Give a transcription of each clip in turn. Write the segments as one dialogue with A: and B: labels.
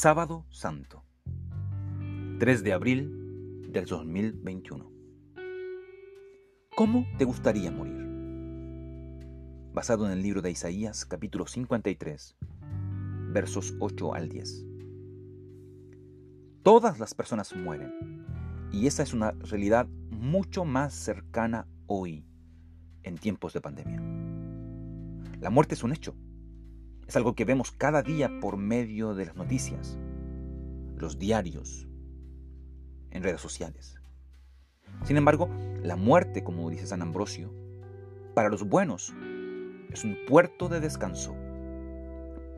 A: Sábado Santo, 3 de abril del 2021. ¿Cómo te gustaría morir? Basado en el libro de Isaías capítulo 53, versos 8 al 10. Todas las personas mueren y esa es una realidad mucho más cercana hoy, en tiempos de pandemia. La muerte es un hecho. Es algo que vemos cada día por medio de las noticias, los diarios, en redes sociales. Sin embargo, la muerte, como dice San Ambrosio, para los buenos es un puerto de descanso.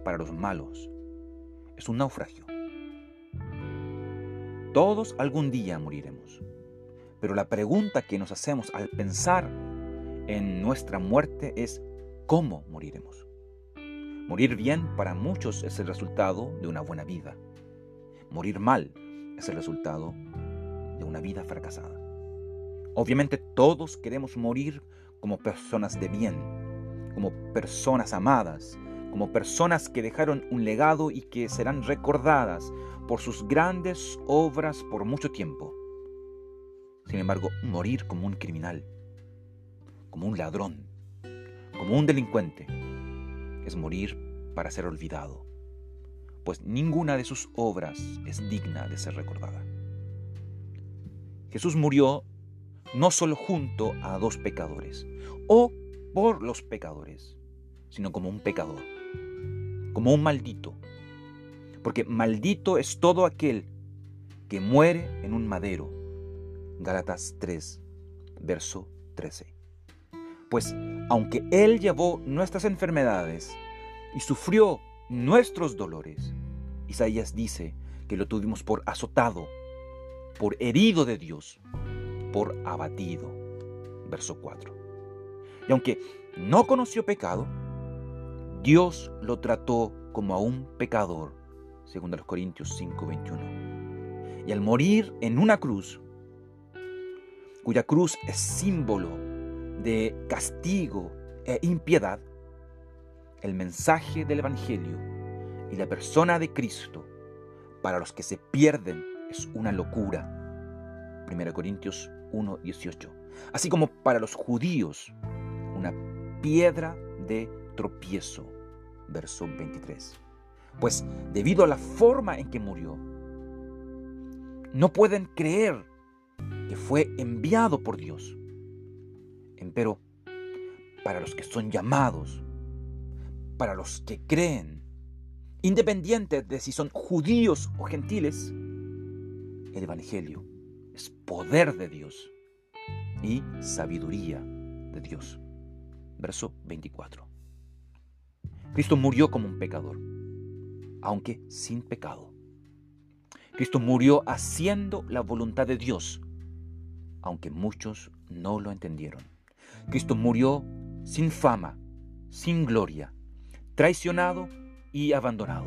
A: Para los malos es un naufragio. Todos algún día moriremos. Pero la pregunta que nos hacemos al pensar en nuestra muerte es ¿cómo moriremos? Morir bien para muchos es el resultado de una buena vida. Morir mal es el resultado de una vida fracasada. Obviamente todos queremos morir como personas de bien, como personas amadas, como personas que dejaron un legado y que serán recordadas por sus grandes obras por mucho tiempo. Sin embargo, morir como un criminal, como un ladrón, como un delincuente, es morir para ser olvidado, pues ninguna de sus obras es digna de ser recordada. Jesús murió no solo junto a dos pecadores, o por los pecadores, sino como un pecador, como un maldito, porque maldito es todo aquel que muere en un madero. Gálatas 3, verso 13. Pues aunque Él llevó nuestras enfermedades y sufrió nuestros dolores, Isaías dice que lo tuvimos por azotado, por herido de Dios, por abatido. Verso 4. Y aunque no conoció pecado, Dios lo trató como a un pecador según los Corintios 5:21. Y al morir en una cruz, cuya cruz es símbolo de castigo e impiedad, el mensaje del Evangelio y la persona de Cristo para los que se pierden es una locura. 1 Corintios 1:18. Así como para los judíos, una piedra de tropiezo. Verso 23 pues debido a la forma en que murió, no pueden creer que fue enviado por Dios. Empero, para los que son llamados, para los que creen, independiente de si son judíos o gentiles, el Evangelio es poder de Dios y sabiduría de Dios. Verso 24. Cristo murió como un pecador aunque sin pecado. Cristo murió haciendo la voluntad de Dios, aunque muchos no lo entendieron. Cristo murió sin fama, sin gloria, traicionado y abandonado.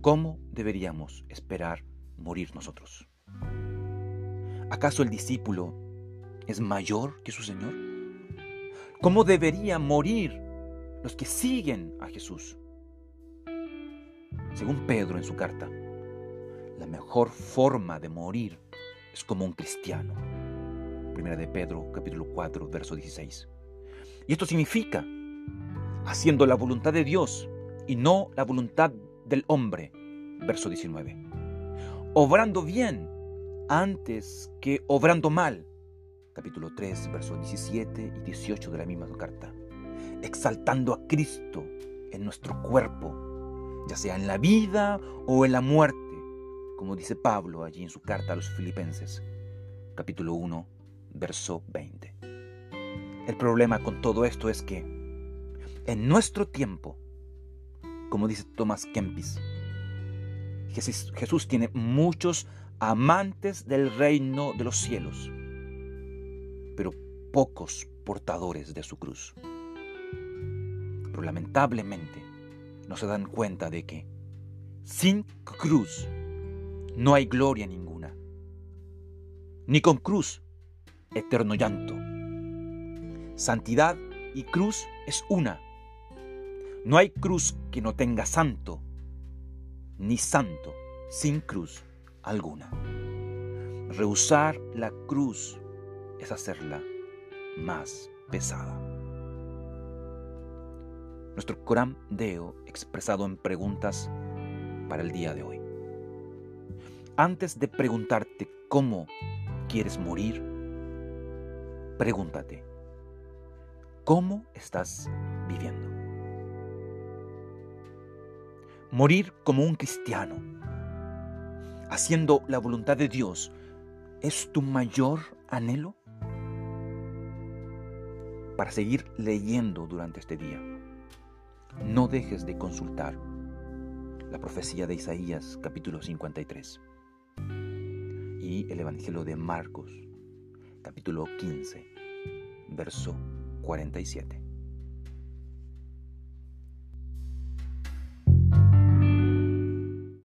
A: ¿Cómo deberíamos esperar morir nosotros? ¿Acaso el discípulo es mayor que su Señor? ¿Cómo deberían morir los que siguen a Jesús? Según Pedro en su carta, la mejor forma de morir es como un cristiano. Primera de Pedro, capítulo 4, verso 16. Y esto significa haciendo la voluntad de Dios y no la voluntad del hombre, verso 19. Obrando bien antes que obrando mal, capítulo 3, versos 17 y 18 de la misma carta. Exaltando a Cristo en nuestro cuerpo ya sea en la vida o en la muerte, como dice Pablo allí en su carta a los filipenses, capítulo 1, verso 20. El problema con todo esto es que en nuestro tiempo, como dice Thomas Kempis, Jesús, Jesús tiene muchos amantes del reino de los cielos, pero pocos portadores de su cruz. Pero lamentablemente, no se dan cuenta de que sin cruz no hay gloria ninguna, ni con cruz eterno llanto. Santidad y cruz es una. No hay cruz que no tenga santo, ni santo sin cruz alguna. Rehusar la cruz es hacerla más pesada. Nuestro Coram Deo expresado en preguntas para el día de hoy. Antes de preguntarte cómo quieres morir, pregúntate, ¿cómo estás viviendo? Morir como un cristiano, haciendo la voluntad de Dios, ¿es tu mayor anhelo? Para seguir leyendo durante este día, no dejes de consultar la profecía de Isaías capítulo 53 y el Evangelio de Marcos capítulo 15, verso 47.